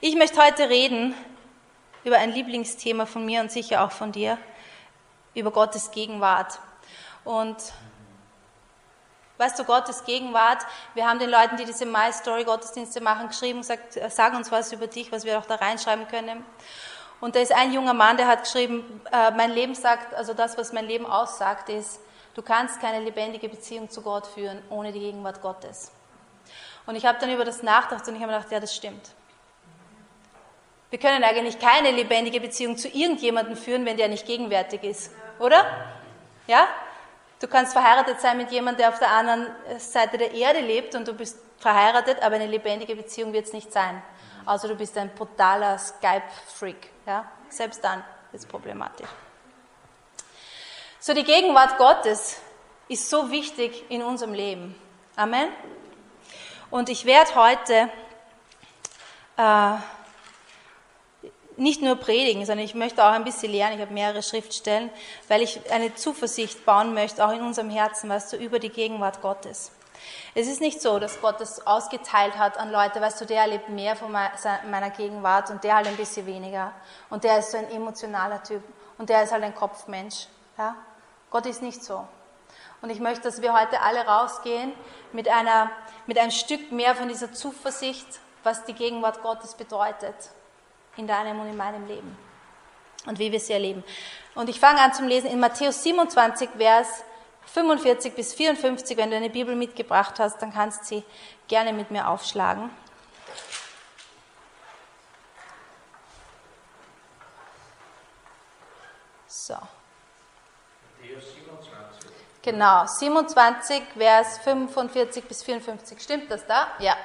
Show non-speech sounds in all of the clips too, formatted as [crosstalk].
Ich möchte heute reden über ein Lieblingsthema von mir und sicher auch von dir, über Gottes Gegenwart. Und weißt du, Gottes Gegenwart, wir haben den Leuten, die diese My Story Gottesdienste machen, geschrieben, gesagt, sag uns was über dich, was wir auch da reinschreiben können. Und da ist ein junger Mann, der hat geschrieben, äh, mein Leben sagt, also das, was mein Leben aussagt, ist, du kannst keine lebendige Beziehung zu Gott führen ohne die Gegenwart Gottes. Und ich habe dann über das nachgedacht und ich habe gedacht, ja, das stimmt. Wir können eigentlich keine lebendige Beziehung zu irgendjemandem führen, wenn der nicht gegenwärtig ist, oder? Ja? Du kannst verheiratet sein mit jemandem, der auf der anderen Seite der Erde lebt und du bist verheiratet, aber eine lebendige Beziehung wird es nicht sein. Also du bist ein brutaler Skype-Freak. Ja? Selbst dann ist es problematisch. So, die Gegenwart Gottes ist so wichtig in unserem Leben. Amen. Und ich werde heute äh, nicht nur predigen, sondern ich möchte auch ein bisschen lernen. Ich habe mehrere Schriftstellen, weil ich eine Zuversicht bauen möchte, auch in unserem Herzen, weißt du, über die Gegenwart Gottes. Es ist nicht so, dass Gott das ausgeteilt hat an Leute, weißt du, der erlebt mehr von meiner Gegenwart und der halt ein bisschen weniger. Und der ist so ein emotionaler Typ und der ist halt ein Kopfmensch. Ja? Gott ist nicht so. Und ich möchte, dass wir heute alle rausgehen mit, einer, mit einem Stück mehr von dieser Zuversicht, was die Gegenwart Gottes bedeutet in deinem und in meinem Leben und wie wir sie erleben. Und ich fange an zum Lesen in Matthäus 27, Vers 45 bis 54. Wenn du eine Bibel mitgebracht hast, dann kannst du sie gerne mit mir aufschlagen. So. Genau, 27, Vers 45 bis 54. Stimmt das da? Ja.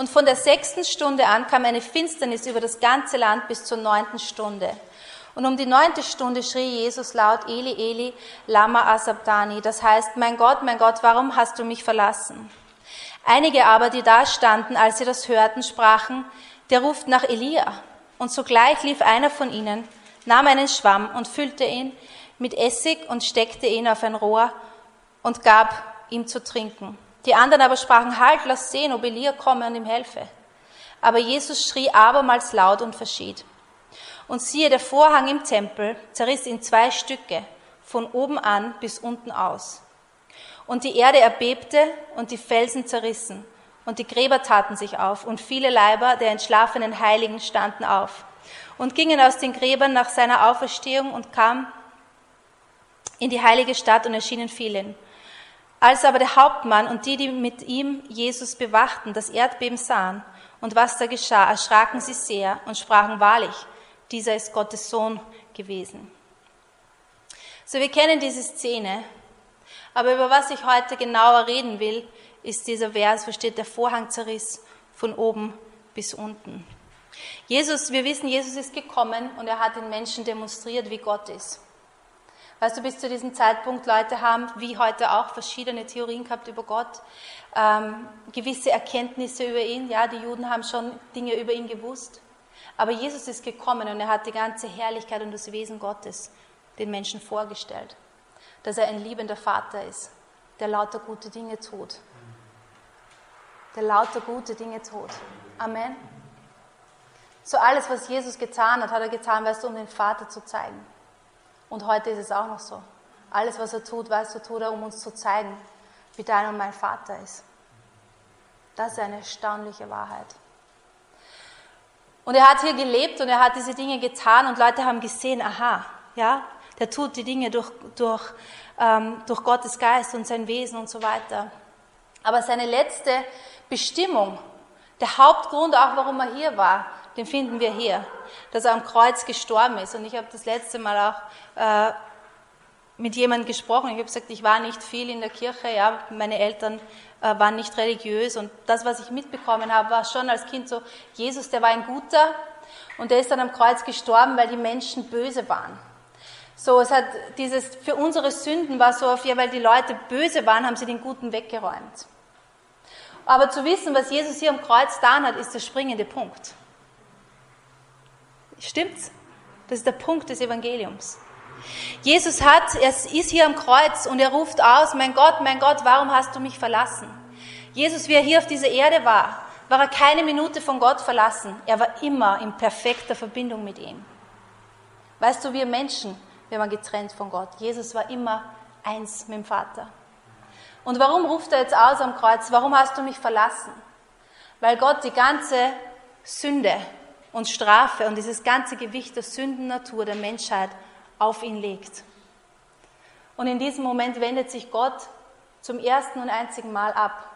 Und von der sechsten Stunde an kam eine Finsternis über das ganze Land bis zur neunten Stunde. Und um die neunte Stunde schrie Jesus laut, Eli, Eli, lama asabdani. Das heißt, mein Gott, mein Gott, warum hast du mich verlassen? Einige aber, die da standen, als sie das hörten, sprachen, der ruft nach Elia. Und sogleich lief einer von ihnen, nahm einen Schwamm und füllte ihn mit Essig und steckte ihn auf ein Rohr und gab ihm zu trinken. Die anderen aber sprachen, halt, lass sehen, ob Elia komme und ihm helfe. Aber Jesus schrie abermals laut und verschied. Und siehe, der Vorhang im Tempel zerriss in zwei Stücke, von oben an bis unten aus. Und die Erde erbebte und die Felsen zerrissen. Und die Gräber taten sich auf, und viele Leiber der entschlafenen Heiligen standen auf und gingen aus den Gräbern nach seiner Auferstehung und kamen in die heilige Stadt und erschienen vielen. Als aber der Hauptmann und die, die mit ihm Jesus bewachten, das Erdbeben sahen und was da geschah, erschraken sie sehr und sprachen wahrlich, dieser ist Gottes Sohn gewesen. So, wir kennen diese Szene, aber über was ich heute genauer reden will, ist dieser Vers, wo steht, der Vorhang zerriss von oben bis unten. Jesus, wir wissen, Jesus ist gekommen und er hat den Menschen demonstriert, wie Gott ist. Weißt du, bis zu diesem Zeitpunkt Leute haben, wie heute auch, verschiedene Theorien gehabt über Gott, ähm, gewisse Erkenntnisse über ihn. Ja, die Juden haben schon Dinge über ihn gewusst. Aber Jesus ist gekommen und er hat die ganze Herrlichkeit und das Wesen Gottes den Menschen vorgestellt. Dass er ein liebender Vater ist, der lauter gute Dinge tut. Der lauter gute Dinge tut. Amen. So alles, was Jesus getan hat, hat er getan, weißt du, um den Vater zu zeigen. Und heute ist es auch noch so. Alles, was er tut, weißt du, tut er, um uns zu zeigen, wie dein und mein Vater ist. Das ist eine erstaunliche Wahrheit. Und er hat hier gelebt und er hat diese Dinge getan und Leute haben gesehen, aha, ja, der tut die Dinge durch, durch, ähm, durch Gottes Geist und sein Wesen und so weiter. Aber seine letzte Bestimmung, der Hauptgrund auch, warum er hier war, den finden wir hier, dass er am Kreuz gestorben ist. Und ich habe das letzte Mal auch äh, mit jemandem gesprochen. Ich habe gesagt, ich war nicht viel in der Kirche, ja, meine Eltern äh, waren nicht religiös und das, was ich mitbekommen habe, war schon als Kind so, Jesus, der war ein guter und der ist dann am Kreuz gestorben, weil die Menschen böse waren. So, es hat dieses, für unsere Sünden war so, ja, weil die Leute böse waren, haben sie den Guten weggeräumt. Aber zu wissen, was Jesus hier am Kreuz getan hat, ist der springende Punkt. Stimmt's? Das ist der Punkt des Evangeliums. Jesus hat, er ist hier am Kreuz und er ruft aus, mein Gott, mein Gott, warum hast du mich verlassen? Jesus, wie er hier auf dieser Erde war, war er keine Minute von Gott verlassen. Er war immer in perfekter Verbindung mit ihm. Weißt du, wir Menschen, wir waren getrennt von Gott. Jesus war immer eins mit dem Vater. Und warum ruft er jetzt aus am Kreuz? Warum hast du mich verlassen? Weil Gott die ganze Sünde und Strafe und dieses ganze Gewicht der Sündennatur der Menschheit auf ihn legt. Und in diesem Moment wendet sich Gott zum ersten und einzigen Mal ab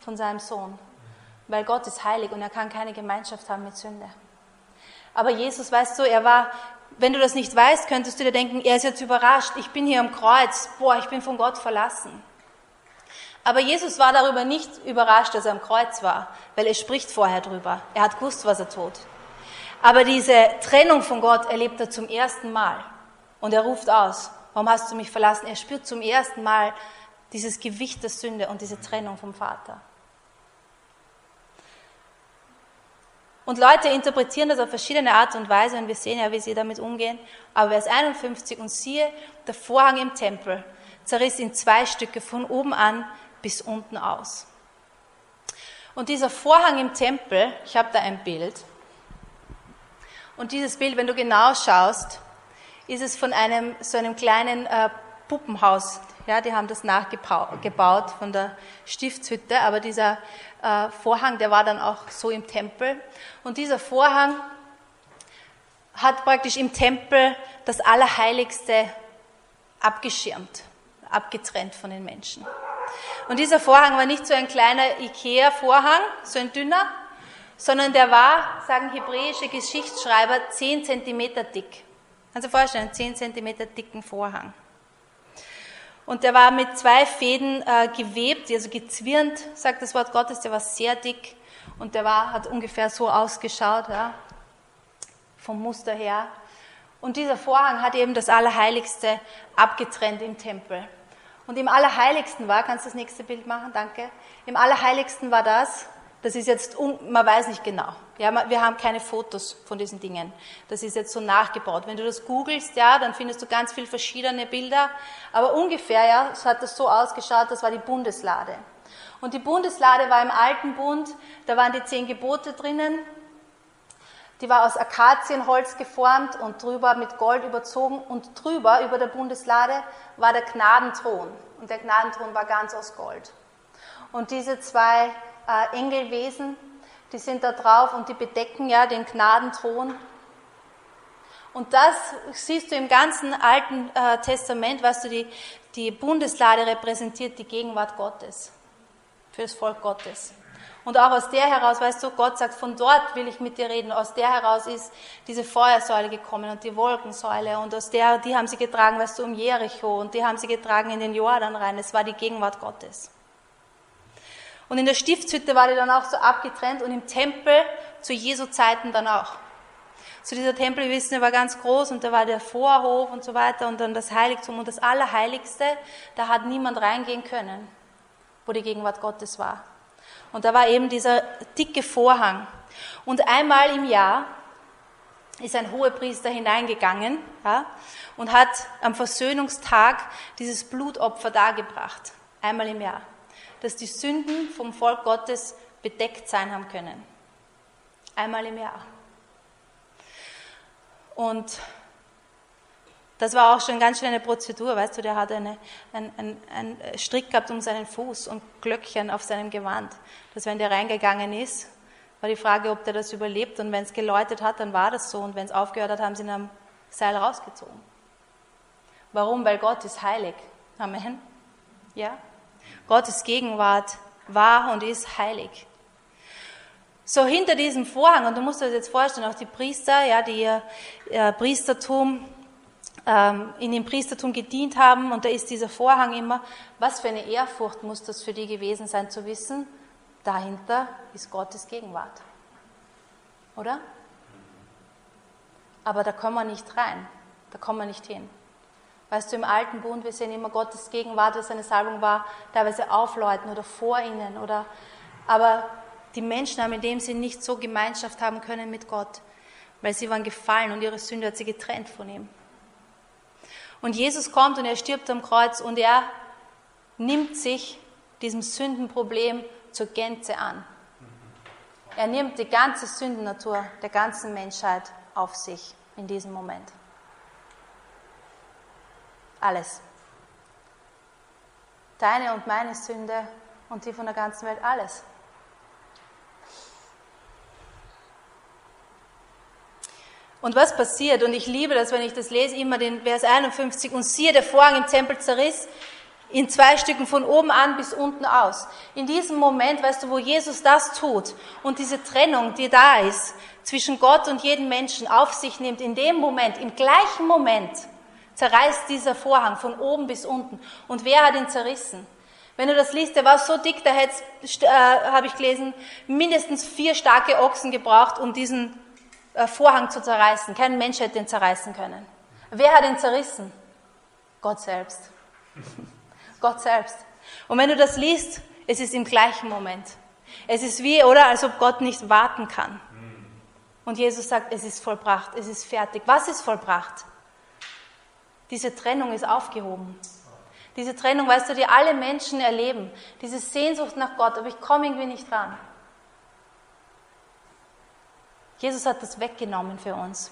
von seinem Sohn, weil Gott ist heilig und er kann keine Gemeinschaft haben mit Sünde. Aber Jesus, weißt du, er war, wenn du das nicht weißt, könntest du dir denken, er ist jetzt überrascht, ich bin hier am Kreuz, boah, ich bin von Gott verlassen. Aber Jesus war darüber nicht überrascht, dass er am Kreuz war, weil er spricht vorher drüber. Er hat gewusst, was er tut. Aber diese Trennung von Gott erlebt er zum ersten Mal. Und er ruft aus, warum hast du mich verlassen? Er spürt zum ersten Mal dieses Gewicht der Sünde und diese Trennung vom Vater. Und Leute interpretieren das auf verschiedene Art und Weise und wir sehen ja, wie sie damit umgehen. Aber Vers 51 und siehe, der Vorhang im Tempel zerriss in zwei Stücke von oben an bis unten aus. Und dieser Vorhang im Tempel, ich habe da ein Bild. Und dieses Bild, wenn du genau schaust, ist es von einem so einem kleinen äh, Puppenhaus. Ja, die haben das nachgebaut von der Stiftshütte, aber dieser äh, Vorhang, der war dann auch so im Tempel. Und dieser Vorhang hat praktisch im Tempel das Allerheiligste abgeschirmt, abgetrennt von den Menschen. Und dieser Vorhang war nicht so ein kleiner Ikea-Vorhang, so ein dünner, sondern der war, sagen hebräische Geschichtsschreiber, 10 Zentimeter dick. Kannst du dir vorstellen, 10 Zentimeter dicken Vorhang. Und der war mit zwei Fäden äh, gewebt, also gezwirnt, sagt das Wort Gottes, der war sehr dick und der war, hat ungefähr so ausgeschaut, ja, vom Muster her. Und dieser Vorhang hat eben das Allerheiligste abgetrennt im Tempel. Und im Allerheiligsten war, kannst du das nächste Bild machen, danke. Im Allerheiligsten war das, das ist jetzt, man weiß nicht genau. Ja, wir haben keine Fotos von diesen Dingen. Das ist jetzt so nachgebaut. Wenn du das googelst, ja, dann findest du ganz viele verschiedene Bilder. Aber ungefähr, ja, hat das so ausgeschaut, das war die Bundeslade. Und die Bundeslade war im Alten Bund, da waren die zehn Gebote drinnen. Die war aus Akazienholz geformt und drüber mit Gold überzogen und drüber, über der Bundeslade, war der Gnadenthron. Und der Gnadenthron war ganz aus Gold. Und diese zwei äh, Engelwesen, die sind da drauf und die bedecken ja den Gnadenthron. Und das siehst du im ganzen Alten äh, Testament, weißt du, die, die Bundeslade repräsentiert die Gegenwart Gottes für das Volk Gottes. Und auch aus der heraus, weißt du, Gott sagt, von dort will ich mit dir reden. Aus der heraus ist diese Feuersäule gekommen und die Wolkensäule. Und aus der, die haben sie getragen, weißt du, um Jericho. Und die haben sie getragen in den Jordan rein. Es war die Gegenwart Gottes. Und in der Stiftshütte war die dann auch so abgetrennt und im Tempel zu Jesu Zeiten dann auch. Zu dieser Tempel, wir wissen, der war ganz groß und da war der Vorhof und so weiter und dann das Heiligtum und das Allerheiligste, da hat niemand reingehen können, wo die Gegenwart Gottes war. Und da war eben dieser dicke Vorhang. Und einmal im Jahr ist ein Hohepriester hineingegangen ja, und hat am Versöhnungstag dieses Blutopfer dargebracht. Einmal im Jahr dass die Sünden vom Volk Gottes bedeckt sein haben können. Einmal im Jahr. Und das war auch schon ganz schön eine Prozedur, weißt du, der hat eine, einen, einen Strick gehabt um seinen Fuß und Glöckchen auf seinem Gewand. Dass wenn der reingegangen ist, war die Frage, ob der das überlebt und wenn es geläutet hat, dann war das so und wenn es aufgehört hat, haben sie ihn am Seil rausgezogen. Warum? Weil Gott ist heilig. Amen. Ja? Gottes Gegenwart war und ist heilig. So hinter diesem Vorhang, und du musst dir das jetzt vorstellen, auch die Priester, ja, die äh, Priestertum, ähm, in dem Priestertum gedient haben, und da ist dieser Vorhang immer, was für eine Ehrfurcht muss das für die gewesen sein, zu wissen, dahinter ist Gottes Gegenwart. Oder? Aber da kommen wir nicht rein, da kommen wir nicht hin. Weißt du, im alten Bund, wir sehen immer Gottes Gegenwart, was seine Salbung war, teilweise auf Leuten oder vor ihnen. Oder, aber die Menschen haben in dem Sinn nicht so Gemeinschaft haben können mit Gott, weil sie waren gefallen und ihre Sünde hat sie getrennt von ihm. Und Jesus kommt und er stirbt am Kreuz und er nimmt sich diesem Sündenproblem zur Gänze an. Er nimmt die ganze Sündennatur der ganzen Menschheit auf sich in diesem Moment. Alles. Deine und meine Sünde und die von der ganzen Welt, alles. Und was passiert? Und ich liebe das, wenn ich das lese, immer den Vers 51. Und siehe, der Vorhang im Tempel zerriss in zwei Stücken von oben an bis unten aus. In diesem Moment, weißt du, wo Jesus das tut und diese Trennung, die da ist, zwischen Gott und jedem Menschen auf sich nimmt, in dem Moment, im gleichen Moment, zerreißt dieser Vorhang von oben bis unten. Und wer hat ihn zerrissen? Wenn du das liest, der war so dick, da hätte äh, habe ich gelesen, mindestens vier starke Ochsen gebraucht, um diesen äh, Vorhang zu zerreißen. Kein Mensch hätte ihn zerreißen können. Wer hat ihn zerrissen? Gott selbst. [laughs] Gott selbst. Und wenn du das liest, es ist im gleichen Moment. Es ist wie, oder, als ob Gott nicht warten kann. Und Jesus sagt, es ist vollbracht, es ist fertig. Was ist vollbracht? Diese Trennung ist aufgehoben. Diese Trennung, weißt du, die alle Menschen erleben. Diese Sehnsucht nach Gott, aber ich komme irgendwie nicht ran. Jesus hat das weggenommen für uns.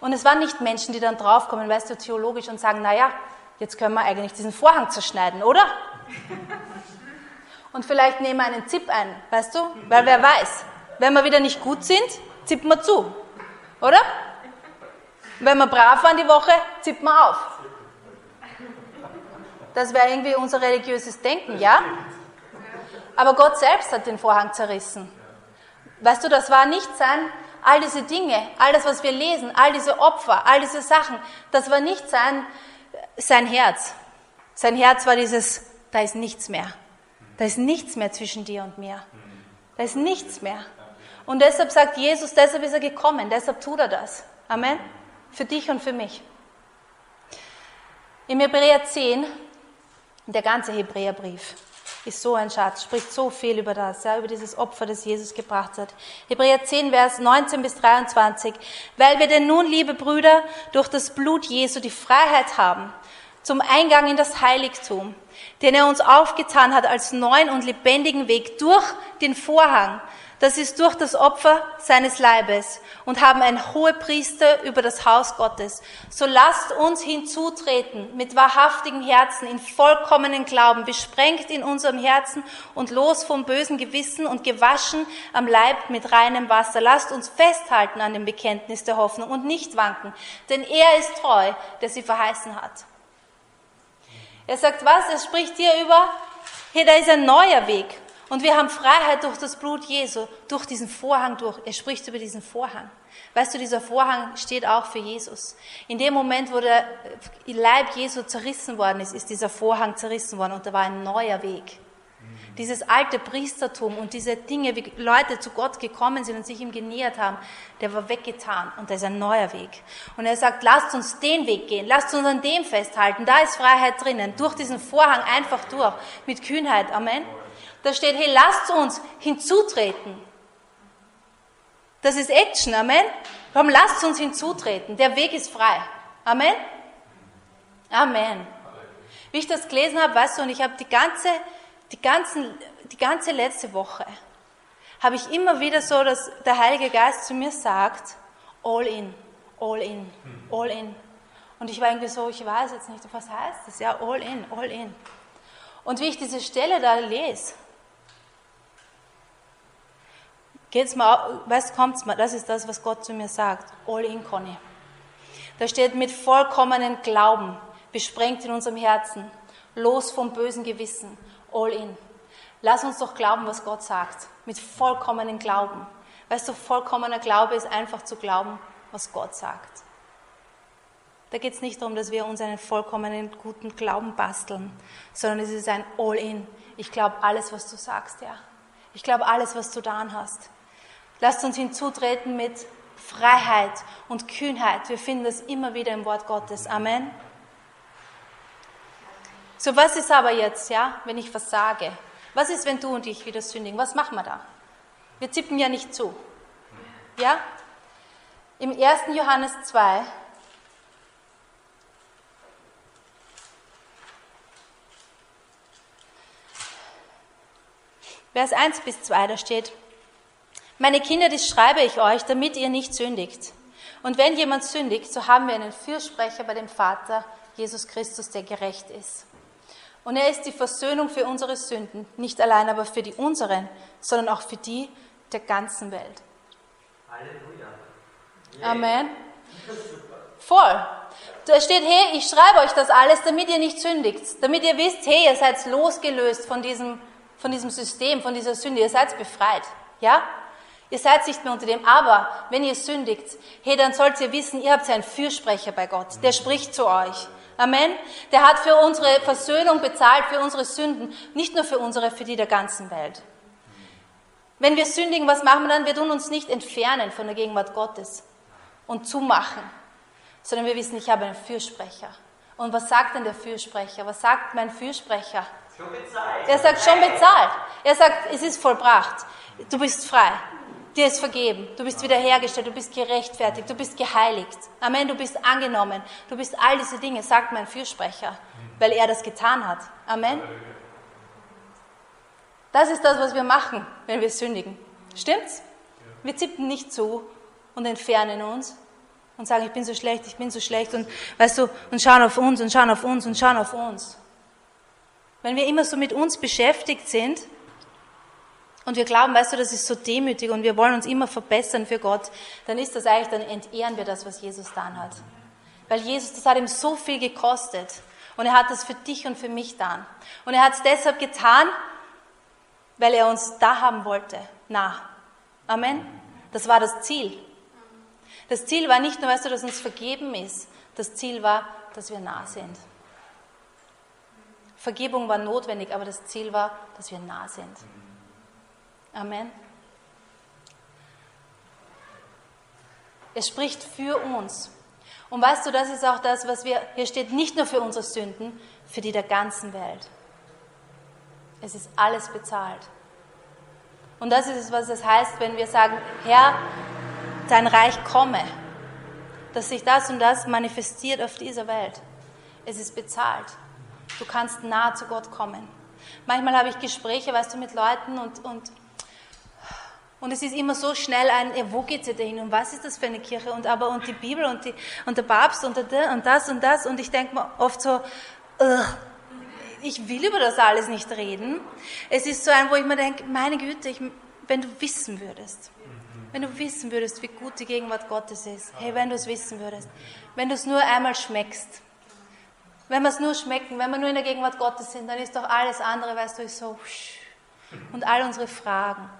Und es waren nicht Menschen, die dann draufkommen, weißt du, theologisch und sagen, naja, jetzt können wir eigentlich diesen Vorhang zerschneiden, oder? Und vielleicht nehmen wir einen Zip ein, weißt du? Weil wer weiß, wenn wir wieder nicht gut sind, zippen wir zu, oder? Wenn wir brav waren die Woche, zippen wir auf. Das wäre irgendwie unser religiöses Denken, ja? Aber Gott selbst hat den Vorhang zerrissen. Weißt du, das war nicht sein, all diese Dinge, all das, was wir lesen, all diese Opfer, all diese Sachen, das war nicht sein, sein Herz. Sein Herz war dieses, da ist nichts mehr. Da ist nichts mehr zwischen dir und mir. Da ist nichts mehr. Und deshalb sagt Jesus, deshalb ist er gekommen, deshalb tut er das. Amen. Für dich und für mich. Im Hebräer 10, der ganze Hebräerbrief, ist so ein Schatz, spricht so viel über das, ja, über dieses Opfer, das Jesus gebracht hat. Hebräer 10, Vers 19 bis 23. Weil wir denn nun, liebe Brüder, durch das Blut Jesu die Freiheit haben zum Eingang in das Heiligtum, den er uns aufgetan hat als neuen und lebendigen Weg durch den Vorhang, das ist durch das Opfer seines Leibes und haben einen Hohepriester über das Haus Gottes. So lasst uns hinzutreten mit wahrhaftigem Herzen, in vollkommenen Glauben, besprengt in unserem Herzen und los vom bösen Gewissen und gewaschen am Leib mit reinem Wasser. Lasst uns festhalten an dem Bekenntnis der Hoffnung und nicht wanken, denn er ist treu, der sie verheißen hat. Er sagt was? Er spricht hier über, hier, da ist ein neuer Weg. Und wir haben Freiheit durch das Blut Jesu, durch diesen Vorhang durch. Er spricht über diesen Vorhang. Weißt du, dieser Vorhang steht auch für Jesus. In dem Moment, wo der Leib Jesu zerrissen worden ist, ist dieser Vorhang zerrissen worden und da war ein neuer Weg. Dieses alte Priestertum und diese Dinge, wie Leute zu Gott gekommen sind und sich ihm genähert haben, der war weggetan und da ist ein neuer Weg. Und er sagt, lasst uns den Weg gehen, lasst uns an dem festhalten, da ist Freiheit drinnen, durch diesen Vorhang einfach durch, mit Kühnheit, Amen. Da steht, hey, lasst uns hinzutreten. Das ist Action, Amen. Komm, lasst uns hinzutreten. Der Weg ist frei. Amen. Amen. Wie ich das gelesen habe, weißt du, und ich habe die ganze, die, ganzen, die ganze letzte Woche, habe ich immer wieder so, dass der Heilige Geist zu mir sagt, all in, all in, all in. Und ich war irgendwie so, ich weiß jetzt nicht, was heißt das? Ja, all in, all in. Und wie ich diese Stelle da lese, Geht's mal, was kommt's mal? Das ist das, was Gott zu mir sagt. All in, Conny. Da steht mit vollkommenen Glauben, besprengt in unserem Herzen, los vom bösen Gewissen. All in. Lass uns doch glauben, was Gott sagt. Mit vollkommenen Glauben. Weißt du, vollkommener Glaube ist einfach zu glauben, was Gott sagt. Da geht es nicht darum, dass wir uns einen vollkommenen guten Glauben basteln, sondern es ist ein All-in. Ich glaube alles, was du sagst, ja. Ich glaube alles, was du da hast. Lasst uns hinzutreten mit Freiheit und Kühnheit. Wir finden das immer wieder im Wort Gottes. Amen. So, was ist aber jetzt, ja, wenn ich was sage? Was ist, wenn du und ich wieder sündigen? Was machen wir da? Wir zippen ja nicht zu. Ja? Im 1. Johannes 2, Vers 1 bis 2, da steht, meine Kinder, das schreibe ich euch, damit ihr nicht sündigt. Und wenn jemand sündigt, so haben wir einen Fürsprecher bei dem Vater, Jesus Christus, der gerecht ist. Und er ist die Versöhnung für unsere Sünden, nicht allein aber für die unseren, sondern auch für die der ganzen Welt. Halleluja. Amen. Voll. Da steht, hey, ich schreibe euch das alles, damit ihr nicht sündigt, damit ihr wisst, hey, ihr seid losgelöst von diesem, von diesem System, von dieser Sünde, ihr seid befreit. Ja? Ihr seid nicht mehr unter dem, aber wenn ihr sündigt, hey, dann sollt ihr wissen, ihr habt einen Fürsprecher bei Gott, der spricht zu euch. Amen. Der hat für unsere Versöhnung bezahlt, für unsere Sünden, nicht nur für unsere, für die der ganzen Welt. Wenn wir sündigen, was machen wir dann? Wir tun uns nicht entfernen von der Gegenwart Gottes und zumachen, sondern wir wissen, ich habe einen Fürsprecher. Und was sagt denn der Fürsprecher? Was sagt mein Fürsprecher? Schon bezahlt. Er sagt schon bezahlt. Er sagt, es ist vollbracht. Du bist frei. Dir ist vergeben. Du bist wiederhergestellt. Du bist gerechtfertigt. Du bist geheiligt. Amen. Du bist angenommen. Du bist all diese Dinge, sagt mein Fürsprecher, weil er das getan hat. Amen. Das ist das, was wir machen, wenn wir sündigen. Stimmt's? Wir zippen nicht zu und entfernen uns und sagen, ich bin so schlecht, ich bin so schlecht und weißt du, und schauen auf uns und schauen auf uns und schauen auf uns. Wenn wir immer so mit uns beschäftigt sind und wir glauben, weißt du, das ist so demütig und wir wollen uns immer verbessern für Gott, dann ist das eigentlich, dann entehren wir das, was Jesus getan hat. Weil Jesus, das hat ihm so viel gekostet. Und er hat das für dich und für mich getan. Und er hat es deshalb getan, weil er uns da haben wollte, nah. Amen. Das war das Ziel. Das Ziel war nicht nur, weißt du, dass uns vergeben ist. Das Ziel war, dass wir nah sind. Vergebung war notwendig, aber das Ziel war, dass wir nah sind. Amen. Er spricht für uns. Und weißt du, das ist auch das, was wir, hier steht, nicht nur für unsere Sünden, für die der ganzen Welt. Es ist alles bezahlt. Und das ist es, was es heißt, wenn wir sagen, Herr, dein Reich komme, dass sich das und das manifestiert auf dieser Welt. Es ist bezahlt. Du kannst nah zu Gott kommen. Manchmal habe ich Gespräche, weißt du, mit Leuten und, und, und es ist immer so schnell ein, ja, wo geht ihr hin? Und was ist das für eine Kirche? Und aber und die Bibel und, die, und der Papst und, der, und das und das. Und ich denke mir oft so, ugh, ich will über das alles nicht reden. Es ist so ein, wo ich mir denke, meine Güte, ich, wenn du wissen würdest, wenn du wissen würdest, wie gut die Gegenwart Gottes ist, hey, wenn du es wissen würdest, wenn du es nur einmal schmeckst, wenn wir es nur schmecken, wenn wir nur in der Gegenwart Gottes sind, dann ist doch alles andere, weißt du, so, und all unsere Fragen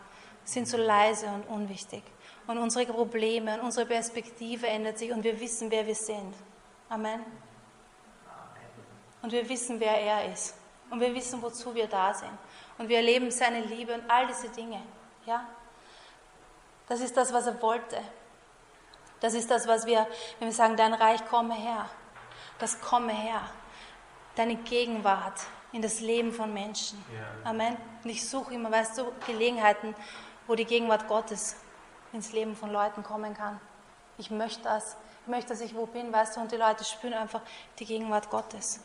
sind so leise und unwichtig. Und unsere Probleme und unsere Perspektive ändert sich und wir wissen, wer wir sind. Amen. Und wir wissen, wer er ist. Und wir wissen, wozu wir da sind. Und wir erleben seine Liebe und all diese Dinge. Ja? Das ist das, was er wollte. Das ist das, was wir, wenn wir sagen, dein Reich komme her. Das komme her. Deine Gegenwart in das Leben von Menschen. Ja. Amen. Und ich suche immer, weißt du, Gelegenheiten, wo die Gegenwart Gottes ins Leben von Leuten kommen kann. Ich möchte das. Ich möchte, dass ich wo bin, weißt du, und die Leute spüren einfach die Gegenwart Gottes.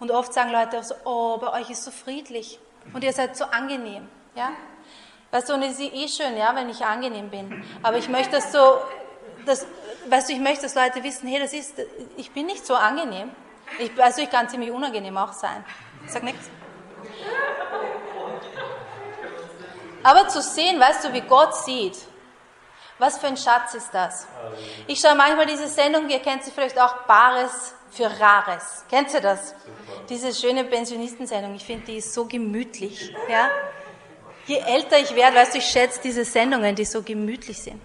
Und oft sagen Leute auch so, oh, bei euch ist so friedlich und ihr seid so angenehm, ja. Weißt du, und es ist eh schön, ja, wenn ich angenehm bin. Aber ich möchte das so, das, weißt du, ich möchte, dass Leute wissen, hey, das ist, ich bin nicht so angenehm. Ich, also ich kann ziemlich unangenehm auch sein. Sag nichts. Aber zu sehen, weißt du, wie Gott sieht, was für ein Schatz ist das? Ich schaue manchmal diese Sendung, ihr kennt sie vielleicht auch, Bares für Rares. Kennt ihr das? Diese schöne Pensionistensendung, ich finde, die ist so gemütlich. Ja? Je älter ich werde, weißt du, ich schätze diese Sendungen, die so gemütlich sind.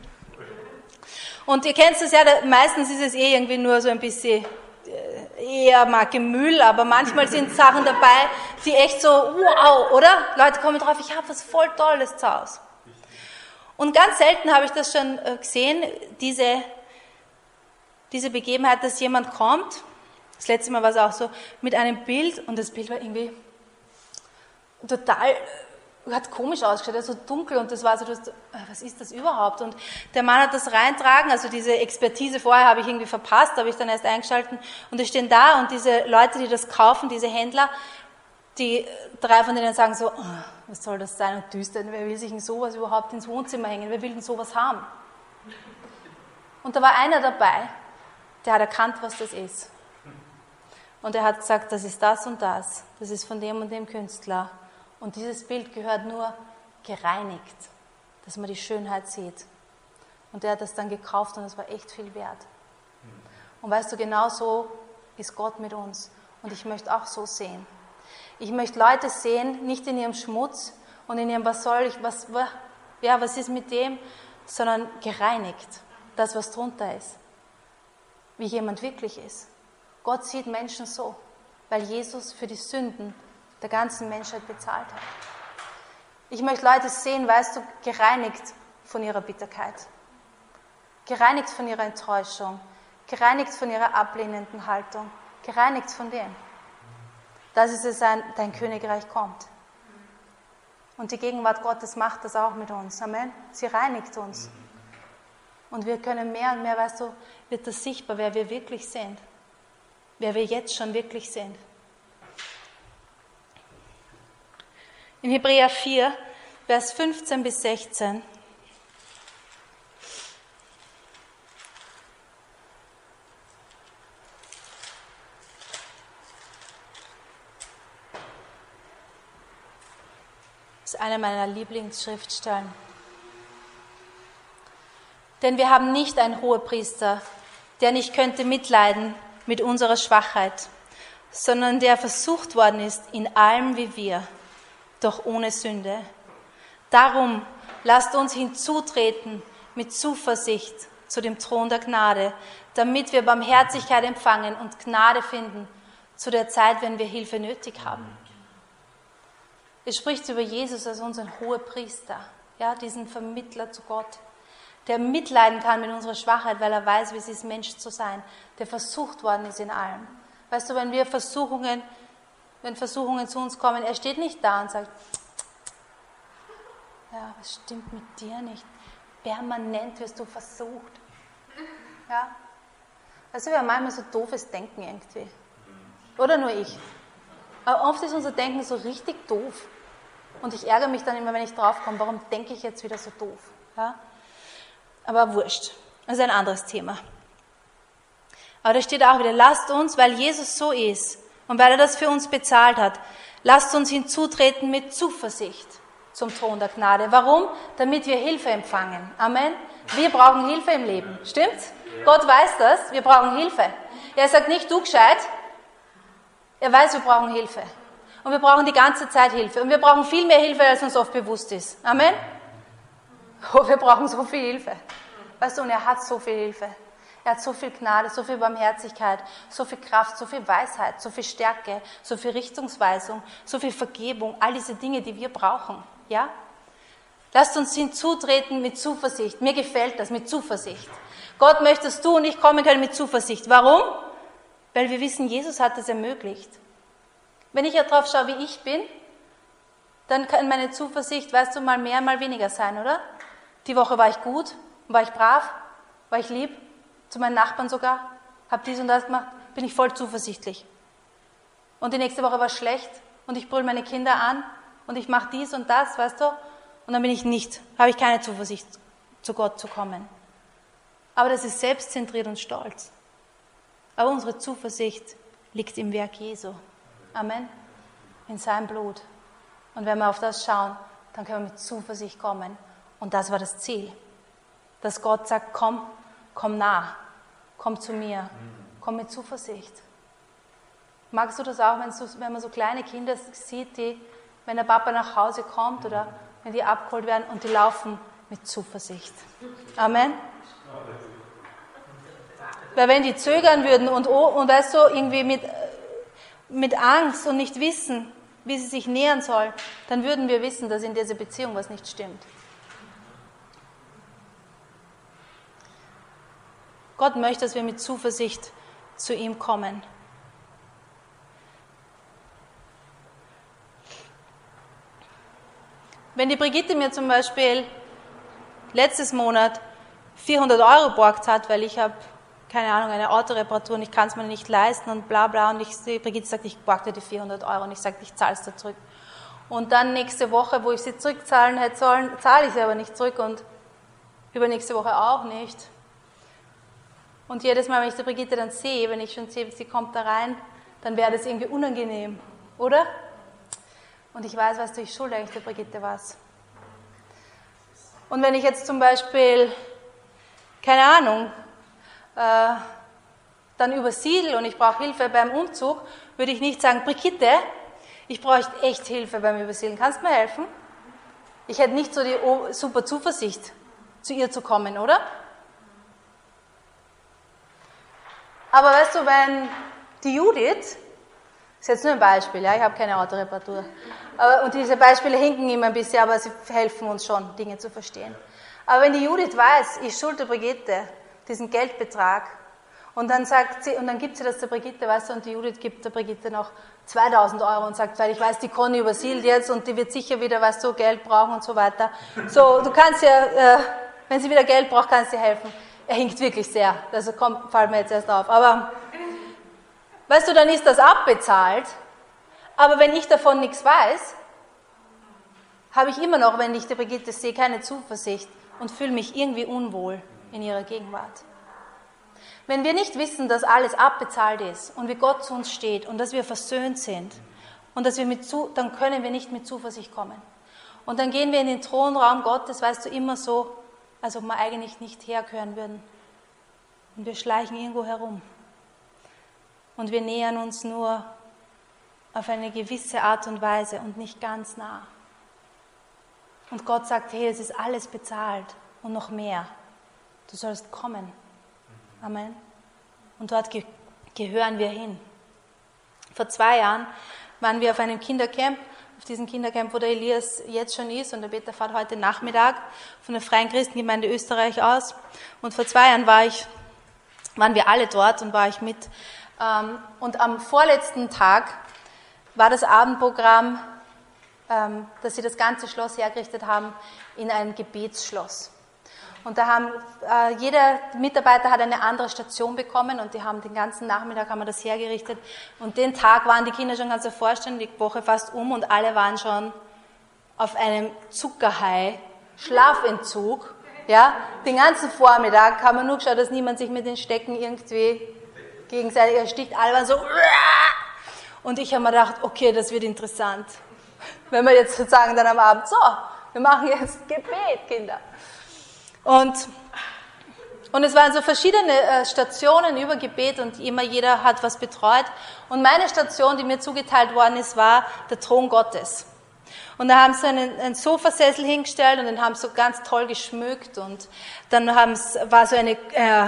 Und ihr kennt es ja, meistens ist es eh irgendwie nur so ein bisschen äh, eher mal Gemüll, aber manchmal sind Sachen dabei, die echt so, wow, oder? Leute kommen drauf, ich habe was voll Tolles zu Hause. Und ganz selten habe ich das schon äh, gesehen, diese, diese Begebenheit, dass jemand kommt das letzte Mal war es auch so mit einem Bild und das Bild war irgendwie total, hat komisch ausgeschaut, so dunkel und das war so, hast, was ist das überhaupt? Und der Mann hat das reintragen, also diese Expertise vorher habe ich irgendwie verpasst, habe ich dann erst eingeschalten und die stehen da und diese Leute, die das kaufen, diese Händler, die drei von denen sagen so, oh, was soll das sein und düster, wer will sich in sowas überhaupt ins Wohnzimmer hängen, wer will denn sowas haben? Und da war einer dabei, der hat erkannt, was das ist. Und er hat gesagt, das ist das und das, das ist von dem und dem Künstler. Und dieses Bild gehört nur gereinigt, dass man die Schönheit sieht. Und er hat das dann gekauft und es war echt viel wert. Und weißt du, genau so ist Gott mit uns. Und ich möchte auch so sehen. Ich möchte Leute sehen, nicht in ihrem Schmutz und in ihrem, was soll ich, was, ja, was ist mit dem, sondern gereinigt. Das, was drunter ist. Wie jemand wirklich ist. Gott sieht Menschen so, weil Jesus für die Sünden der ganzen Menschheit bezahlt hat. Ich möchte Leute sehen, weißt du, gereinigt von ihrer Bitterkeit, gereinigt von ihrer Enttäuschung, gereinigt von ihrer ablehnenden Haltung, gereinigt von dem. Das ist es, ein, dein Königreich kommt. Und die Gegenwart Gottes macht das auch mit uns. Amen. Sie reinigt uns. Und wir können mehr und mehr, weißt du, wird das sichtbar, wer wir wirklich sind. Wer wir jetzt schon wirklich sind. In Hebräer 4, Vers 15 bis 16 eine meiner Lieblingsschriftstellen. Denn wir haben nicht einen Hohepriester, der nicht könnte mitleiden mit unserer Schwachheit, sondern der versucht worden ist in allem wie wir, doch ohne Sünde. Darum lasst uns hinzutreten mit Zuversicht zu dem Thron der Gnade, damit wir Barmherzigkeit empfangen und Gnade finden zu der Zeit, wenn wir Hilfe nötig haben. Es spricht über Jesus als unseren Hohepriester, ja, diesen Vermittler zu Gott, der mitleiden kann mit unserer Schwachheit, weil er weiß, wie es ist, Mensch zu sein, der versucht worden ist in allem. Weißt du, wenn wir Versuchungen, wenn Versuchungen zu uns kommen, er steht nicht da und sagt, ja, was stimmt mit dir nicht? Permanent wirst du versucht. Ja? Also wir haben manchmal so doofes Denken irgendwie. Oder nur ich. Aber oft ist unser Denken so richtig doof. Und ich ärgere mich dann immer, wenn ich draufkomme, warum denke ich jetzt wieder so doof? Ja? Aber wurscht. Das ist ein anderes Thema. Aber da steht auch wieder, lasst uns, weil Jesus so ist und weil er das für uns bezahlt hat, lasst uns hinzutreten mit Zuversicht zum Thron der Gnade. Warum? Damit wir Hilfe empfangen. Amen. Wir brauchen Hilfe im Leben. Stimmt's? Gott weiß das. Wir brauchen Hilfe. Er sagt nicht, du gescheit, er weiß, wir brauchen Hilfe. Und wir brauchen die ganze Zeit Hilfe. Und wir brauchen viel mehr Hilfe, als uns oft bewusst ist. Amen? Oh, wir brauchen so viel Hilfe. Weißt du, und er hat so viel Hilfe. Er hat so viel Gnade, so viel Barmherzigkeit, so viel Kraft, so viel Weisheit, so viel Stärke, so viel Richtungsweisung, so viel Vergebung, all diese Dinge, die wir brauchen. Ja? Lasst uns hinzutreten mit Zuversicht. Mir gefällt das, mit Zuversicht. Gott möchte, dass du und ich kommen können mit Zuversicht. Warum? Weil wir wissen, Jesus hat es ermöglicht. Wenn ich ja drauf schaue, wie ich bin, dann kann meine Zuversicht, weißt du, mal mehr, mal weniger sein, oder? Die Woche war ich gut, war ich brav, war ich lieb, zu meinen Nachbarn sogar, habe dies und das gemacht, bin ich voll zuversichtlich. Und die nächste Woche war schlecht und ich brülle meine Kinder an und ich mache dies und das, weißt du, und dann bin ich nicht, habe ich keine Zuversicht, zu Gott zu kommen. Aber das ist selbstzentriert und stolz. Aber unsere Zuversicht liegt im Werk Jesu. Amen. In seinem Blut. Und wenn wir auf das schauen, dann können wir mit Zuversicht kommen. Und das war das Ziel. Dass Gott sagt, komm, komm nah, komm zu mir, komm mit Zuversicht. Magst du das auch, wenn, man so kleine Kinder sieht, die, wenn der Papa nach Hause kommt oder wenn die abgeholt werden und die laufen mit Zuversicht? Amen. Weil wenn die zögern würden und, und weißt du, irgendwie mit, mit Angst und nicht wissen, wie sie sich nähern soll, dann würden wir wissen, dass in dieser Beziehung was nicht stimmt. Gott möchte, dass wir mit Zuversicht zu ihm kommen. Wenn die Brigitte mir zum Beispiel letztes Monat 400 Euro borgt hat, weil ich habe keine Ahnung, eine Autoreparatur und ich kann es mir nicht leisten und bla bla. Und ich, Brigitte sagt, ich borge dir die 400 Euro und ich sage, ich zahle es da zurück. Und dann nächste Woche, wo ich sie zurückzahlen hätte sollen, zahle ich sie aber nicht zurück und übernächste Woche auch nicht. Und jedes Mal, wenn ich die Brigitte dann sehe, wenn ich schon sehe, sie kommt da rein, dann wäre das irgendwie unangenehm, oder? Und ich weiß, weißt du, ich schulde eigentlich der Brigitte was. Und wenn ich jetzt zum Beispiel, keine Ahnung, äh, dann übersiedel und ich brauche Hilfe beim Umzug, würde ich nicht sagen, Brigitte, ich brauche echt Hilfe beim Übersiedeln. Kannst du mir helfen? Ich hätte nicht so die super Zuversicht, zu ihr zu kommen, oder? Aber weißt du, wenn die Judith, ist jetzt nur ein Beispiel, ja, ich habe keine Autoreparatur, aber, und diese Beispiele hinken immer ein bisschen, aber sie helfen uns schon, Dinge zu verstehen. Aber wenn die Judith weiß, ich schulde Brigitte diesen Geldbetrag, und dann sagt sie, und dann gibt sie das der Brigitte, weißt du, und die Judith gibt der Brigitte noch 2000 Euro und sagt, weil ich weiß, die Conny übersiedelt jetzt und die wird sicher wieder, weißt du, Geld brauchen und so weiter. So, du kannst ja, äh, wenn sie wieder Geld braucht, kannst du helfen. Er hinkt wirklich sehr. Also kommt, fällt mir jetzt erst auf. Aber, weißt du, dann ist das abbezahlt. Aber wenn ich davon nichts weiß, habe ich immer noch, wenn ich die Brigitte sehe, keine Zuversicht und fühle mich irgendwie unwohl in ihrer Gegenwart. Wenn wir nicht wissen, dass alles abbezahlt ist und wie Gott zu uns steht und dass wir versöhnt sind und dass wir mit zu, dann können wir nicht mit Zuversicht kommen. Und dann gehen wir in den Thronraum Gottes, weißt du, immer so, als ob wir eigentlich nicht hergehören würden. Und wir schleichen irgendwo herum. Und wir nähern uns nur auf eine gewisse Art und Weise und nicht ganz nah. Und Gott sagt, hey, es ist alles bezahlt und noch mehr. Du sollst kommen. Amen. Und dort ge gehören wir hin. Vor zwei Jahren waren wir auf einem Kindercamp, auf diesem Kindercamp, wo der Elias jetzt schon ist und der Peter fährt heute Nachmittag von der Freien Christengemeinde Österreich aus. Und vor zwei Jahren war ich, waren wir alle dort und war ich mit. Ähm, und am vorletzten Tag war das Abendprogramm, ähm, dass sie das ganze Schloss hergerichtet haben, in ein Gebetsschloss. Und da haben, äh, jeder Mitarbeiter hat eine andere Station bekommen und die haben den ganzen Nachmittag haben wir das hergerichtet. Und den Tag waren die Kinder schon ganz erforscht, die Woche fast um und alle waren schon auf einem Zuckerhai, Schlafentzug. Ja, den ganzen Vormittag haben wir nur geschaut, dass niemand sich mit den Stecken irgendwie gegenseitig erstickt. Alle waren so, und ich habe mir gedacht, okay, das wird interessant. Wenn wir jetzt sozusagen dann am Abend, so, wir machen jetzt Gebet, Kinder. Und, und es waren so verschiedene äh, Stationen über Gebet und immer jeder hat was betreut. Und meine Station, die mir zugeteilt worden ist, war der Thron Gottes. Und da haben sie einen, einen Sofasessel hingestellt und den haben sie so ganz toll geschmückt und dann haben sie, war so eine, äh,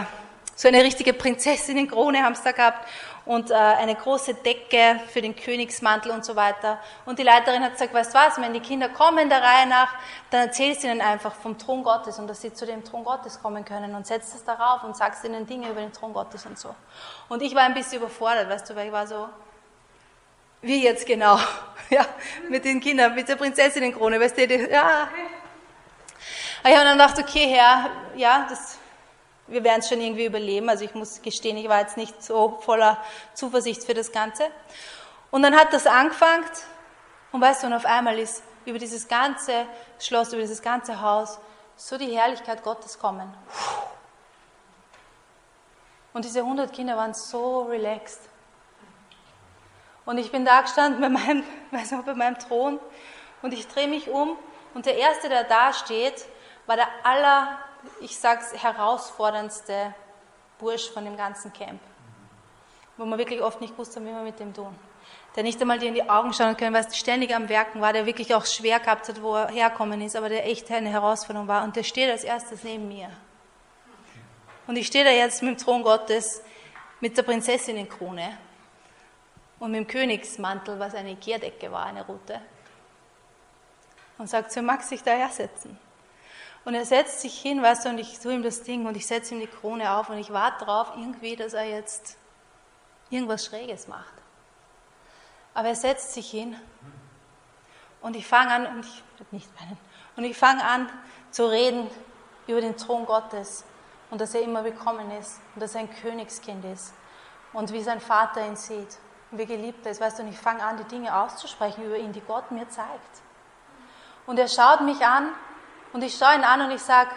so eine richtige Prinzessinnenkrone haben sie da gehabt und äh, eine große Decke für den Königsmantel und so weiter. Und die Leiterin hat gesagt, weißt du was, wenn die Kinder kommen der Reihe nach, dann erzählst du ihnen einfach vom Thron Gottes und dass sie zu dem Thron Gottes kommen können und setzt es darauf und sagst ihnen Dinge über den Thron Gottes und so. Und ich war ein bisschen überfordert, weißt du, weil ich war so, wie jetzt genau? [laughs] Ja, mit den Kindern, mit der Prinzessinnenkrone, weißt du, die, ja. Aber ich habe dann gedacht, okay, Herr, ja, das wir werden es schon irgendwie überleben. Also ich muss gestehen, ich war jetzt nicht so voller Zuversicht für das Ganze. Und dann hat das angefangen und weißt du, und auf einmal ist über dieses ganze Schloss, über dieses ganze Haus so die Herrlichkeit Gottes kommen. Und diese 100 Kinder waren so relaxed. Und ich bin da gestanden bei meinem, [laughs] weiß noch, bei meinem Thron und ich drehe mich um und der Erste, der da steht, war der aller ich sag's, herausforderndste Bursch von dem ganzen Camp. Wo man wirklich oft nicht wusste, wie man mit dem tun. Der nicht einmal dir in die Augen schauen können, weil es ständig am Werken war, der wirklich auch schwer gehabt hat, wo er herkommen ist, aber der echt eine Herausforderung war. Und der steht als erstes neben mir. Und ich stehe da jetzt mit dem Thron Gottes, mit der Prinzessinnenkrone und mit dem Königsmantel, was eine Gerdecke war, eine rote. Und sagt, so mag sich da hersetzen. Und er setzt sich hin, weißt du, und ich tue ihm das Ding und ich setze ihm die Krone auf und ich warte darauf irgendwie, dass er jetzt irgendwas Schräges macht. Aber er setzt sich hin und ich fange an, und ich nicht meinen, und ich fange an zu reden über den Thron Gottes und dass er immer willkommen ist und dass er ein Königskind ist und wie sein Vater ihn sieht und wie geliebt er ist, weißt du, und ich fange an, die Dinge auszusprechen über ihn, die Gott mir zeigt. Und er schaut mich an und ich schaue ihn an und ich sage,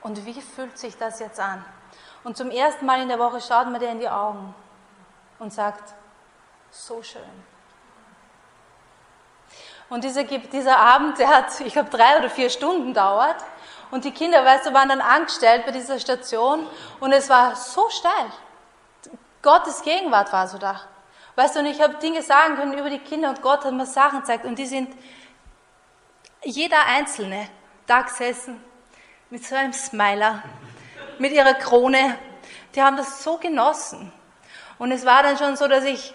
und wie fühlt sich das jetzt an? Und zum ersten Mal in der Woche schaut mir der in die Augen und sagt, so schön. Und dieser, dieser Abend, der hat, ich glaube, drei oder vier Stunden dauert. Und die Kinder, weißt du, waren dann angestellt bei dieser Station und es war so steil. Gottes Gegenwart war so da. Weißt du, und ich habe Dinge sagen können über die Kinder und Gott hat mir Sachen gezeigt und die sind jeder Einzelne da gesessen mit so einem Smiler, mit ihrer Krone. Die haben das so genossen. Und es war dann schon so, dass ich,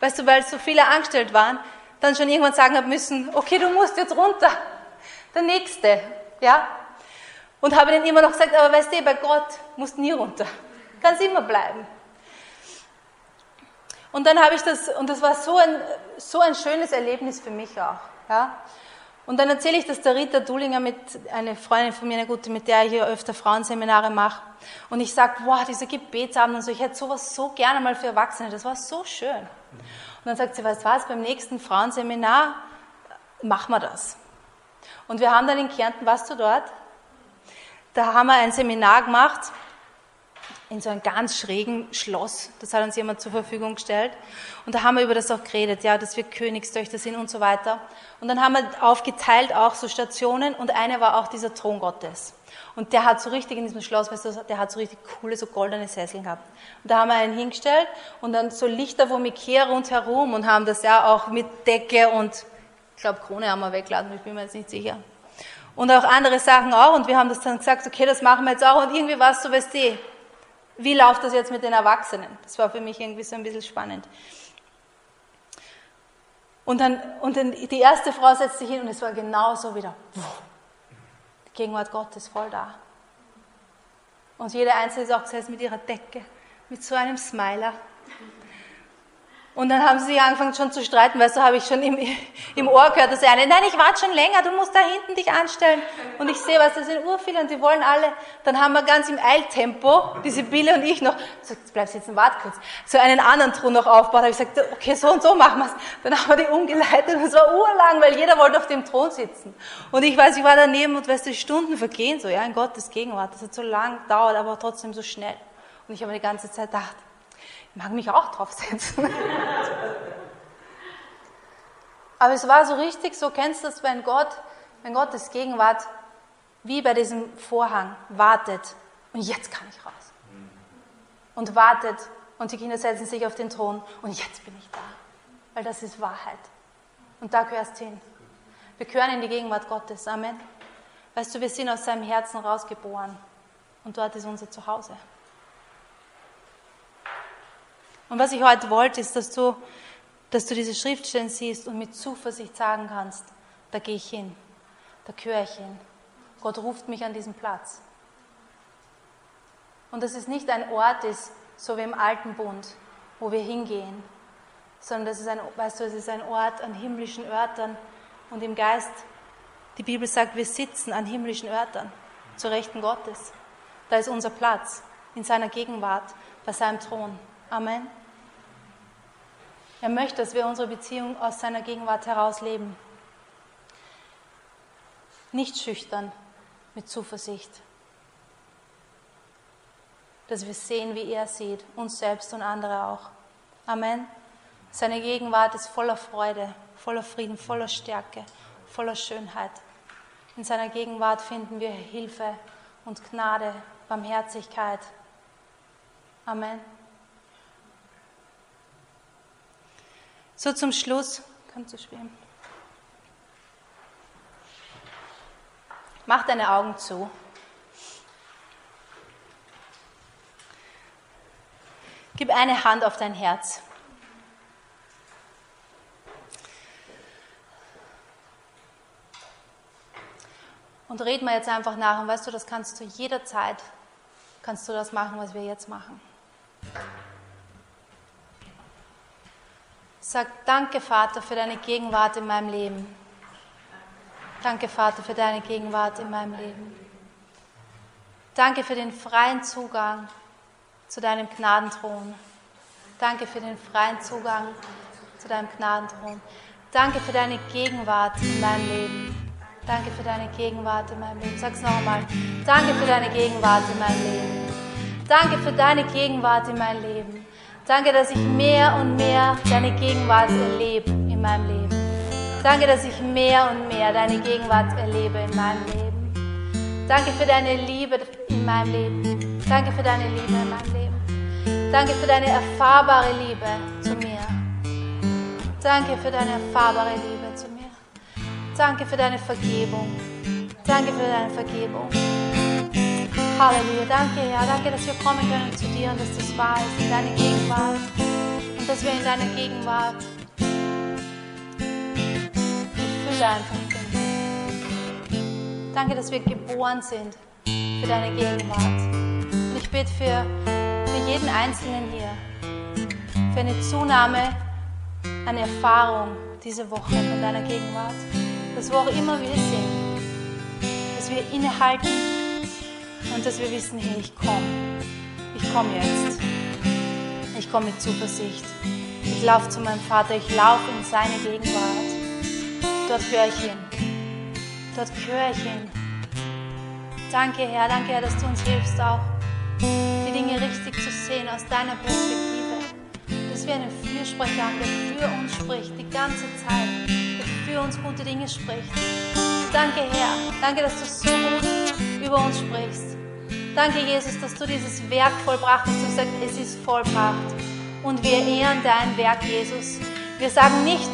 weißt du, weil so viele angestellt waren, dann schon irgendwann sagen habe müssen, okay, du musst jetzt runter. Der Nächste, ja. Und habe ihnen immer noch gesagt, aber weißt du, bei Gott musst nie runter. Kannst immer bleiben. Und dann habe ich das, und das war so ein, so ein schönes Erlebnis für mich auch. Ja? Und dann erzähle ich das der Rita Dulinger mit, eine Freundin von mir, eine gute, mit der ich hier öfter Frauenseminare mache. Und ich sage, wow, diese Gebetsabend und so, ich hätte sowas so gerne mal für Erwachsene, das war so schön. Und dann sagt sie, weißt du was, beim nächsten Frauenseminar machen wir das. Und wir haben dann in Kärnten, warst du dort? Da haben wir ein Seminar gemacht in so einem ganz schrägen Schloss. Das hat uns jemand zur Verfügung gestellt. Und da haben wir über das auch geredet, ja, dass wir Königstöchter sind und so weiter. Und dann haben wir aufgeteilt auch so Stationen und eine war auch dieser Thron Gottes. Und der hat so richtig in diesem Schloss, weißt du, der hat so richtig coole, so goldene Sessel gehabt. Und da haben wir einen hingestellt und dann so Lichter vom Ikea rundherum und haben das ja auch mit Decke und, ich glaube, Krone haben wir weggeladen, ich bin mir jetzt nicht sicher. Und auch andere Sachen auch und wir haben das dann gesagt, okay, das machen wir jetzt auch und irgendwie war es so, weißt du, wie läuft das jetzt mit den Erwachsenen? Das war für mich irgendwie so ein bisschen spannend. Und dann, und dann die erste Frau setzt sich hin und es war genauso wieder. Die Gegenwart Gottes voll da. Und jede Einzelne ist auch gesessen mit ihrer Decke, mit so einem Smiler. Und dann haben sie angefangen schon zu streiten, weil so habe ich schon im, im Ohr gehört, dass der eine, nein, ich warte schon länger, du musst da hinten dich anstellen. Und ich sehe, was, das sind urviele und die wollen alle. Dann haben wir ganz im Eiltempo, diese Bille und ich noch, so, jetzt bleib sitzen, warte kurz, so einen anderen Thron noch aufbauen. Da habe ich gesagt, okay, so und so machen wir es. Dann haben wir die umgeleitet und es war urlang, weil jeder wollte auf dem Thron sitzen. Und ich weiß, ich war daneben und weißt du, Stunden vergehen so, ja, in Gottes Gegenwart. Das hat so lang gedauert, aber trotzdem so schnell. Und ich habe die ganze Zeit gedacht, mag mich auch draufsetzen. Aber es war so richtig, so kennst du das, wenn Gott, wenn Gottes Gegenwart wie bei diesem Vorhang wartet und jetzt kann ich raus. Und wartet und die Kinder setzen sich auf den Thron und jetzt bin ich da. Weil das ist Wahrheit. Und da gehörst hin. Wir gehören in die Gegenwart Gottes. Amen. Weißt du, wir sind aus seinem Herzen rausgeboren und dort ist unser Zuhause. Und was ich heute wollte, ist, dass du, dass du diese Schriftstellen siehst und mit Zuversicht sagen kannst, da gehe ich hin, da gehöre ich hin. Gott ruft mich an diesen Platz. Und dass es nicht ein Ort ist, so wie im alten Bund, wo wir hingehen, sondern dass es ein, weißt du, es ist ein Ort an himmlischen Örtern und im Geist. Die Bibel sagt, wir sitzen an himmlischen Örtern zur Rechten Gottes. Da ist unser Platz in seiner Gegenwart, bei seinem Thron. Amen. Er möchte, dass wir unsere Beziehung aus seiner Gegenwart heraus leben. Nicht schüchtern, mit Zuversicht. Dass wir sehen, wie er sieht, uns selbst und andere auch. Amen. Seine Gegenwart ist voller Freude, voller Frieden, voller Stärke, voller Schönheit. In seiner Gegenwart finden wir Hilfe und Gnade, Barmherzigkeit. Amen. So zum Schluss, kannst du spielen. Mach deine Augen zu. Gib eine Hand auf dein Herz. Und red mal jetzt einfach nach. Und weißt du, das kannst du jederzeit, kannst du das machen, was wir jetzt machen. Sag danke, Vater, für deine Gegenwart in meinem Leben. Danke, Vater, für deine Gegenwart in meinem Leben. Danke für den freien Zugang zu deinem Gnadenthron. Danke für den freien Zugang zu deinem Gnadenthron. Danke für deine Gegenwart in meinem Leben. Danke für deine Gegenwart in meinem Leben. Sag's noch einmal. Danke für deine Gegenwart in meinem Leben. Danke für deine Gegenwart in meinem Leben. Danke, dass ich mehr und mehr deine Gegenwart erlebe in meinem Leben. Danke, dass ich mehr und mehr deine Gegenwart erlebe in meinem Leben. Danke für deine Liebe in meinem Leben. Danke für deine Liebe in meinem Leben. Danke für deine erfahrbare Liebe zu mir. Danke für deine erfahrbare Liebe zu mir. Danke für deine Vergebung. Danke für deine Vergebung. Halleluja. Danke, Herr. Danke, dass wir kommen können zu dir und dass das wahr ist in deine Gegenwart. Und dass wir in deiner Gegenwart Fülle einfach finden. Danke, dass wir geboren sind für deine Gegenwart. Und ich bete für, für jeden Einzelnen hier, für eine Zunahme an Erfahrung diese Woche von deiner Gegenwart. Dass wo auch immer wir sind, dass wir innehalten und dass wir wissen, hey, ich komme. Ich komme jetzt. Ich komme mit Zuversicht. Ich laufe zu meinem Vater, ich laufe in seine Gegenwart. Dort höre ich hin. Dort höre ich hin. Danke, Herr, danke, Herr, dass du uns hilfst, auch die Dinge richtig zu sehen aus deiner Perspektive. Dass wir einen Fürsprecher haben, der für uns spricht, die ganze Zeit, der für uns gute Dinge spricht. Danke, Herr, danke, dass du so gut über uns sprichst. Danke, Jesus, dass du dieses Werk vollbracht hast. Du sagst, es ist vollbracht. Und wir ehren dein Werk, Jesus. Wir sagen nicht,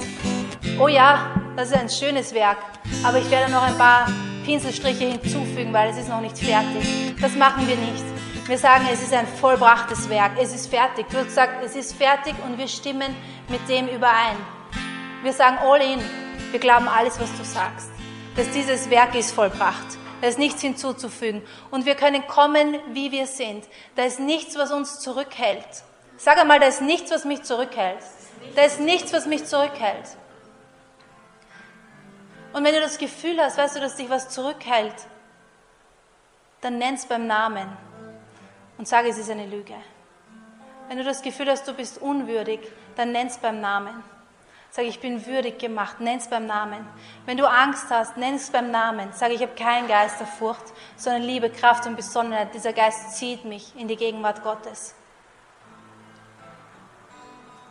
oh ja, das ist ein schönes Werk, aber ich werde noch ein paar Pinselstriche hinzufügen, weil es ist noch nicht fertig. Das machen wir nicht. Wir sagen, es ist ein vollbrachtes Werk, es ist fertig. Du hast gesagt, es ist fertig und wir stimmen mit dem überein. Wir sagen all in, wir glauben alles, was du sagst, dass dieses Werk ist vollbracht. Da ist nichts hinzuzufügen. Und wir können kommen, wie wir sind. Da ist nichts, was uns zurückhält. Sag einmal, da ist nichts, was mich zurückhält. Da ist nichts, was mich zurückhält. Und wenn du das Gefühl hast, weißt du, dass dich was zurückhält, dann nenn's beim Namen und sage, es ist eine Lüge. Wenn du das Gefühl hast, du bist unwürdig, dann nenn's beim Namen. Sag, ich bin würdig gemacht, nenn's beim Namen. Wenn du Angst hast, nenn's beim Namen. Sag, ich habe keinen Geist der Furcht, sondern Liebe, Kraft und Besonnenheit. Dieser Geist zieht mich in die Gegenwart Gottes.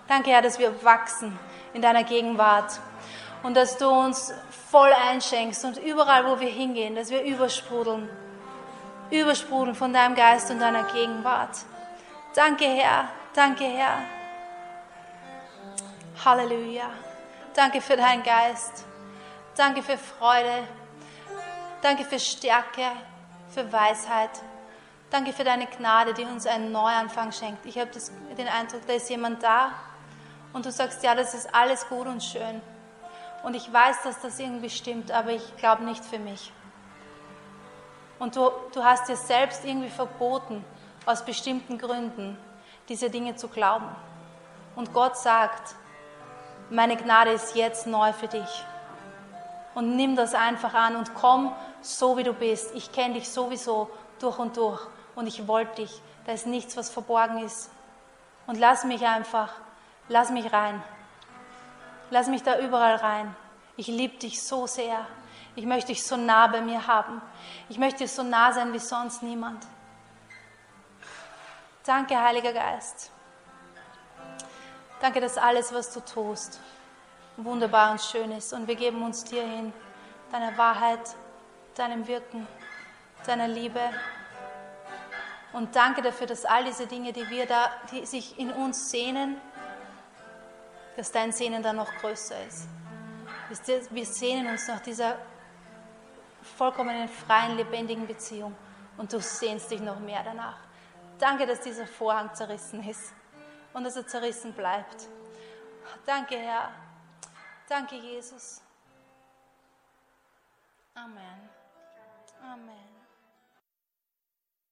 Danke, Herr, dass wir wachsen in deiner Gegenwart und dass du uns voll einschenkst und überall, wo wir hingehen, dass wir übersprudeln, übersprudeln von deinem Geist und deiner Gegenwart. Danke, Herr, danke, Herr. Halleluja. Danke für deinen Geist. Danke für Freude. Danke für Stärke, für Weisheit. Danke für deine Gnade, die uns einen Neuanfang schenkt. Ich habe den Eindruck, da ist jemand da und du sagst, ja, das ist alles gut und schön. Und ich weiß, dass das irgendwie stimmt, aber ich glaube nicht für mich. Und du, du hast dir selbst irgendwie verboten, aus bestimmten Gründen, diese Dinge zu glauben. Und Gott sagt, meine Gnade ist jetzt neu für dich. Und nimm das einfach an und komm so, wie du bist. Ich kenne dich sowieso durch und durch und ich wollte dich. Da ist nichts, was verborgen ist. Und lass mich einfach, lass mich rein. Lass mich da überall rein. Ich liebe dich so sehr. Ich möchte dich so nah bei mir haben. Ich möchte so nah sein wie sonst niemand. Danke, Heiliger Geist. Danke, dass alles, was du tust, wunderbar und schön ist. Und wir geben uns dir hin, deiner Wahrheit, deinem Wirken, deiner Liebe. Und danke dafür, dass all diese Dinge, die wir da, die sich in uns sehnen, dass dein Sehnen da noch größer ist. Wir sehnen uns nach dieser vollkommenen, freien, lebendigen Beziehung und du sehnst dich noch mehr danach. Danke, dass dieser Vorhang zerrissen ist und dass er zerrissen bleibt. Danke, Herr. Danke, Jesus. Amen. Amen.